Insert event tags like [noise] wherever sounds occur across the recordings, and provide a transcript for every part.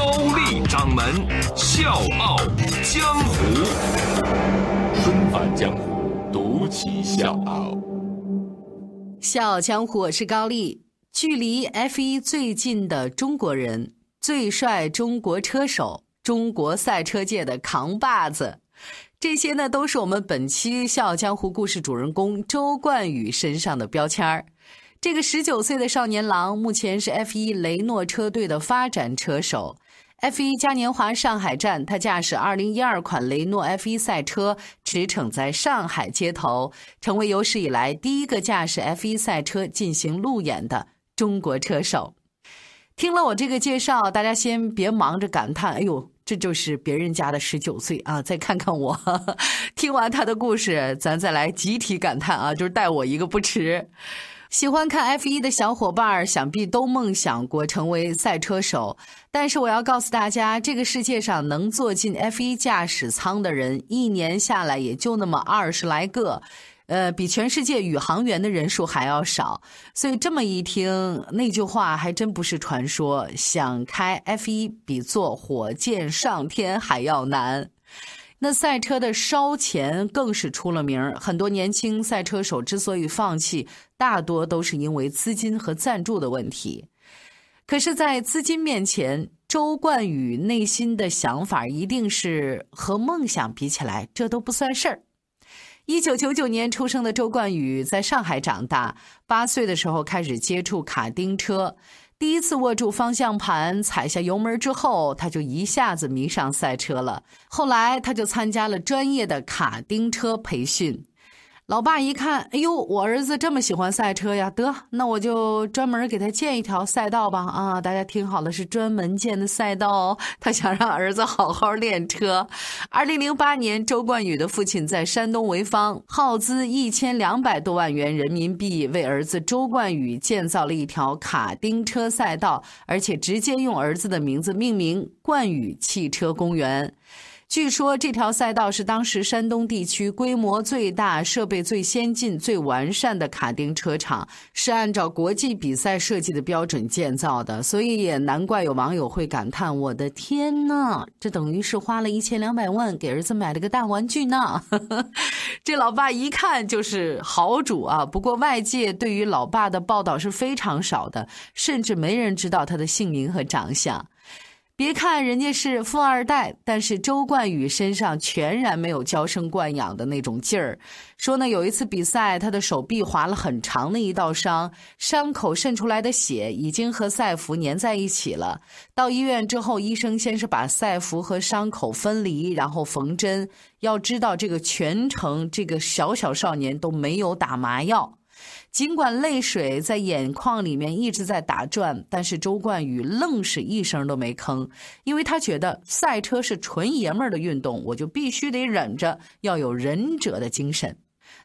高丽掌门笑傲江湖，重返江湖，独骑笑傲。笑傲江湖，我是高丽。距离 F 一最近的中国人，最帅中国车手，中国赛车界的扛把子，这些呢，都是我们本期笑傲江湖故事主人公周冠宇身上的标签儿。这个十九岁的少年郎，目前是 F1 雷诺车队的发展车手。F1 嘉年华上海站，他驾驶2012款雷诺 F1 赛车驰骋在上海街头，成为有史以来第一个驾驶 F1 赛车进行路演的中国车手。听了我这个介绍，大家先别忙着感叹：“哎呦，这就是别人家的十九岁啊！”再看看我，[laughs] 听完他的故事，咱再来集体感叹啊，就是带我一个不迟。喜欢看 F 一的小伙伴想必都梦想过成为赛车手。但是我要告诉大家，这个世界上能坐进 F 一驾驶舱的人，一年下来也就那么二十来个，呃，比全世界宇航员的人数还要少。所以这么一听，那句话还真不是传说。想开 F 一比坐火箭上天还要难。那赛车的烧钱更是出了名很多年轻赛车手之所以放弃，大多都是因为资金和赞助的问题。可是，在资金面前，周冠宇内心的想法一定是和梦想比起来，这都不算事儿。一九九九年出生的周冠宇在上海长大，八岁的时候开始接触卡丁车。第一次握住方向盘，踩下油门之后，他就一下子迷上赛车了。后来，他就参加了专业的卡丁车培训。老爸一看，哎呦，我儿子这么喜欢赛车呀，得，那我就专门给他建一条赛道吧。啊，大家听好了，是专门建的赛道哦。[laughs] 他想让儿子好好练车。二零零八年，周冠宇的父亲在山东潍坊耗资一千两百多万元人民币，为儿子周冠宇建造了一条卡丁车赛道，而且直接用儿子的名字命名——冠宇汽车公园。据说这条赛道是当时山东地区规模最大、设备最先进、最完善的卡丁车场，是按照国际比赛设计的标准建造的，所以也难怪有网友会感叹：“我的天呐，这等于是花了一千两百万给儿子买了个大玩具呢！” [laughs] 这老爸一看就是豪主啊！不过外界对于老爸的报道是非常少的，甚至没人知道他的姓名和长相。别看人家是富二代，但是周冠宇身上全然没有娇生惯养的那种劲儿。说呢，有一次比赛，他的手臂划了很长的一道伤，伤口渗出来的血已经和赛服粘在一起了。到医院之后，医生先是把赛服和伤口分离，然后缝针。要知道，这个全程这个小小少年都没有打麻药。尽管泪水在眼眶里面一直在打转，但是周冠宇愣是一声都没吭，因为他觉得赛车是纯爷们儿的运动，我就必须得忍着，要有忍者的精神。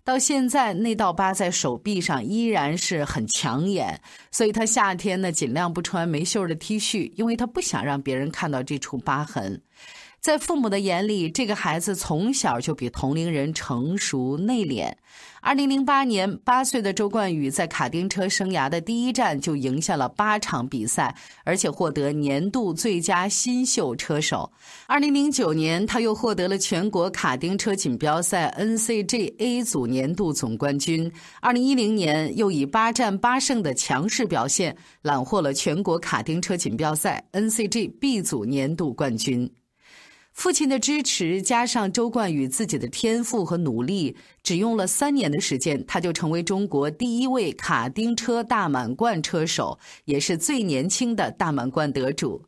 到现在，那道疤在手臂上依然是很抢眼，所以他夏天呢尽量不穿没袖的 T 恤，因为他不想让别人看到这处疤痕。在父母的眼里，这个孩子从小就比同龄人成熟内敛。二零零八年，八岁的周冠宇在卡丁车生涯的第一站就赢下了八场比赛，而且获得年度最佳新秀车手。二零零九年，他又获得了全国卡丁车锦标赛 NCG A 组年度总冠军。二零一零年，又以八战八胜的强势表现，揽获了全国卡丁车锦标赛 NCG B 组年度冠军。父亲的支持加上周冠宇自己的天赋和努力，只用了三年的时间，他就成为中国第一位卡丁车大满贯车手，也是最年轻的大满贯得主。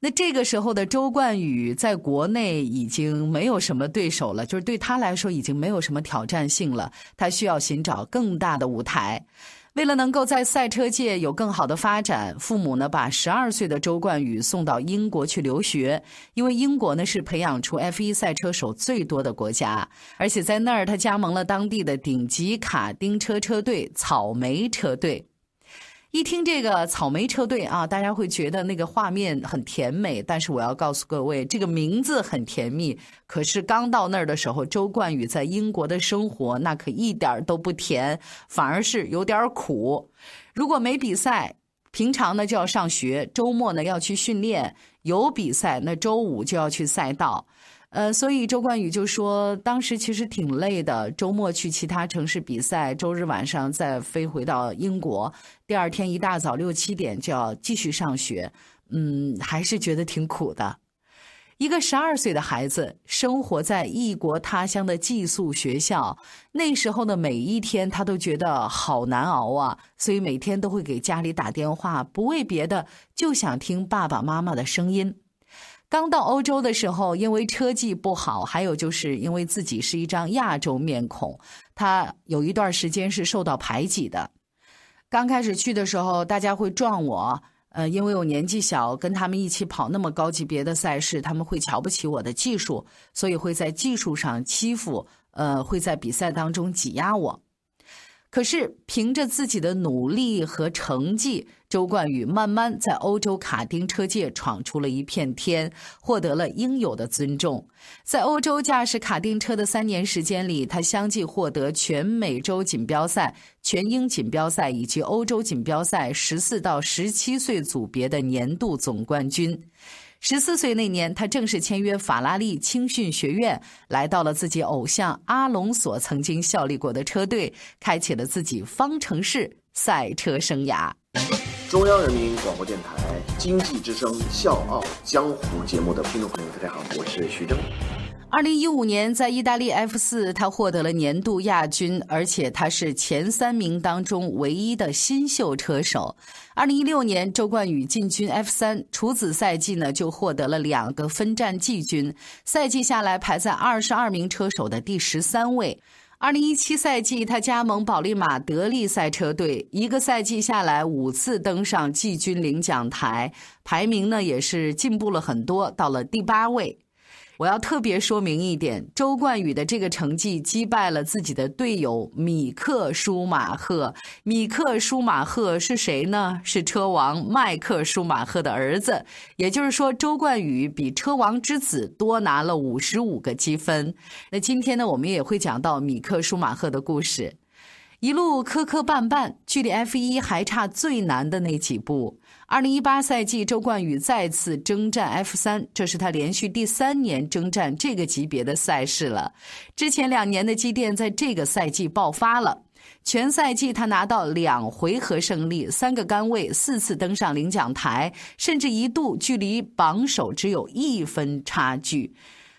那这个时候的周冠宇在国内已经没有什么对手了，就是对他来说已经没有什么挑战性了，他需要寻找更大的舞台。为了能够在赛车界有更好的发展，父母呢把十二岁的周冠宇送到英国去留学，因为英国呢是培养出 F1 赛车手最多的国家，而且在那儿他加盟了当地的顶级卡丁车车队草莓车队。一听这个草莓车队啊，大家会觉得那个画面很甜美。但是我要告诉各位，这个名字很甜蜜，可是刚到那儿的时候，周冠宇在英国的生活那可一点都不甜，反而是有点苦。如果没比赛，平常呢就要上学，周末呢要去训练；有比赛，那周五就要去赛道。呃，所以周冠宇就说，当时其实挺累的，周末去其他城市比赛，周日晚上再飞回到英国，第二天一大早六七点就要继续上学，嗯，还是觉得挺苦的。一个十二岁的孩子生活在异国他乡的寄宿学校，那时候的每一天他都觉得好难熬啊，所以每天都会给家里打电话，不为别的，就想听爸爸妈妈的声音。刚到欧洲的时候，因为车技不好，还有就是因为自己是一张亚洲面孔，他有一段时间是受到排挤的。刚开始去的时候，大家会撞我，呃，因为我年纪小，跟他们一起跑那么高级别的赛事，他们会瞧不起我的技术，所以会在技术上欺负，呃，会在比赛当中挤压我。可是，凭着自己的努力和成绩，周冠宇慢慢在欧洲卡丁车界闯出了一片天，获得了应有的尊重。在欧洲驾驶卡丁车的三年时间里，他相继获得全美洲锦标赛、全英锦标赛以及欧洲锦标赛十四到十七岁组别的年度总冠军。十四岁那年，他正式签约法拉利青训学院，来到了自己偶像阿隆索曾经效力过的车队，开启了自己方程式赛车生涯。中央人民广播电台经济之声《笑傲江湖》节目的听众朋友，大家好，我是徐峥。二零一五年，在意大利 F 四，他获得了年度亚军，而且他是前三名当中唯一的新秀车手。二零一六年，周冠宇进军 F 三，处子赛季呢就获得了两个分站季军，赛季下来排在二十二名车手的第十三位。二零一七赛季，他加盟保利马德利赛车队，一个赛季下来五次登上季军领奖台，排名呢也是进步了很多，到了第八位。我要特别说明一点，周冠宇的这个成绩击败了自己的队友米克舒马赫。米克舒马赫是谁呢？是车王迈克舒马赫的儿子。也就是说，周冠宇比车王之子多拿了五十五个积分。那今天呢，我们也会讲到米克舒马赫的故事。一路磕磕绊绊，距离 F 一还差最难的那几步。二零一八赛季，周冠宇再次征战 F 三，这是他连续第三年征战这个级别的赛事了。之前两年的积淀在这个赛季爆发了。全赛季他拿到两回合胜利，三个杆位，四次登上领奖台，甚至一度距离榜首只有一分差距。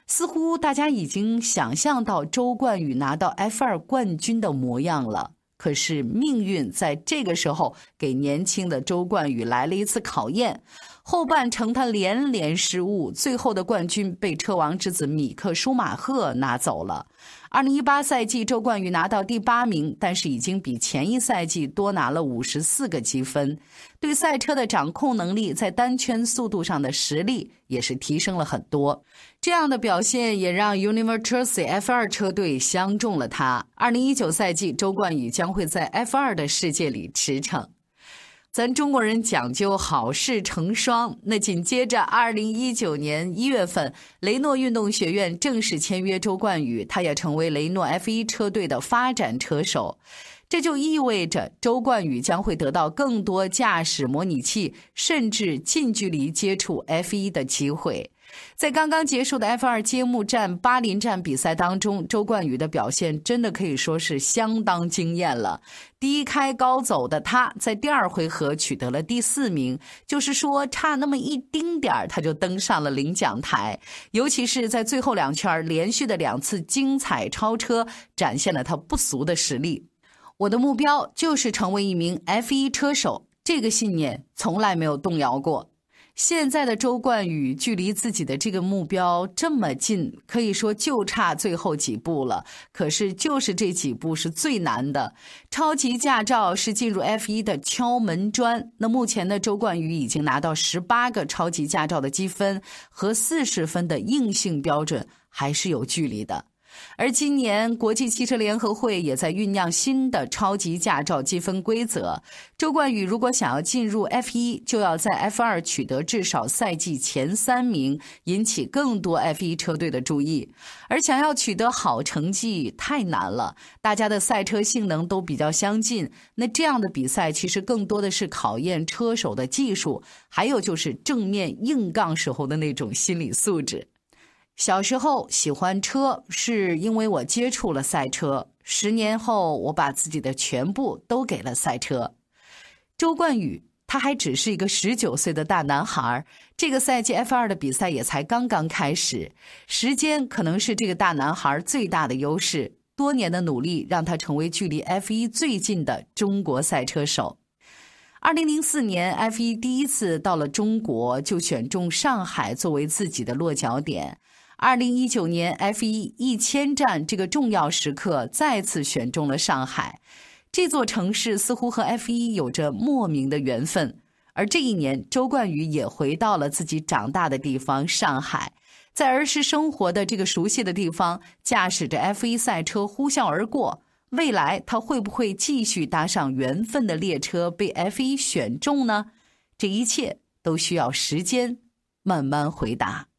似乎大家已经想象到周冠宇拿到 F 二冠军的模样了。可是命运在这个时候给年轻的周冠宇来了一次考验。后半程他连连失误，最后的冠军被车王之子米克舒马赫拿走了。二零一八赛季，周冠宇拿到第八名，但是已经比前一赛季多拿了五十四个积分。对赛车的掌控能力，在单圈速度上的实力也是提升了很多。这样的表现也让 University F 二车队相中了他。二零一九赛季，周冠宇将会在 F 二的世界里驰骋。咱中国人讲究好事成双，那紧接着，二零一九年一月份，雷诺运动学院正式签约周冠宇，他也成为雷诺 F 一车队的发展车手。这就意味着周冠宇将会得到更多驾驶模拟器，甚至近距离接触 F 一的机会。在刚刚结束的 F 二揭幕战巴林站比赛当中，周冠宇的表现真的可以说是相当惊艳了。低开高走的他，在第二回合取得了第四名，就是说差那么一丁点儿，他就登上了领奖台。尤其是在最后两圈连续的两次精彩超车，展现了他不俗的实力。我的目标就是成为一名 F 一车手，这个信念从来没有动摇过。现在的周冠宇距离自己的这个目标这么近，可以说就差最后几步了。可是就是这几步是最难的。超级驾照是进入 F1 的敲门砖。那目前的周冠宇已经拿到十八个超级驾照的积分，和四十分的硬性标准还是有距离的。而今年，国际汽车联合会也在酝酿新的超级驾照积分规则。周冠宇如果想要进入 F1，就要在 F2 取得至少赛季前三名，引起更多 F1 车队的注意。而想要取得好成绩太难了，大家的赛车性能都比较相近。那这样的比赛其实更多的是考验车手的技术，还有就是正面硬杠时候的那种心理素质。小时候喜欢车，是因为我接触了赛车。十年后，我把自己的全部都给了赛车。周冠宇，他还只是一个十九岁的大男孩。这个赛季 F 二的比赛也才刚刚开始，时间可能是这个大男孩最大的优势。多年的努力让他成为距离 F 一最近的中国赛车手。二零零四年，F 一第一次到了中国，就选中上海作为自己的落脚点。二零一九年 F 一一千站这个重要时刻，再次选中了上海。这座城市似乎和 F 一有着莫名的缘分。而这一年，周冠宇也回到了自己长大的地方上海，在儿时生活的这个熟悉的地方，驾驶着 F 一赛车呼啸而过。未来他会不会继续搭上缘分的列车，被 F 一选中呢？这一切都需要时间慢慢回答。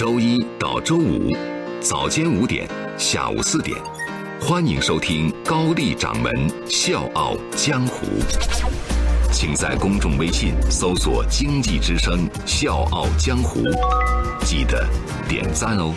周一到周五，早间五点，下午四点，欢迎收听高丽掌门笑傲江湖。请在公众微信搜索“经济之声笑傲江湖”，记得点赞哦。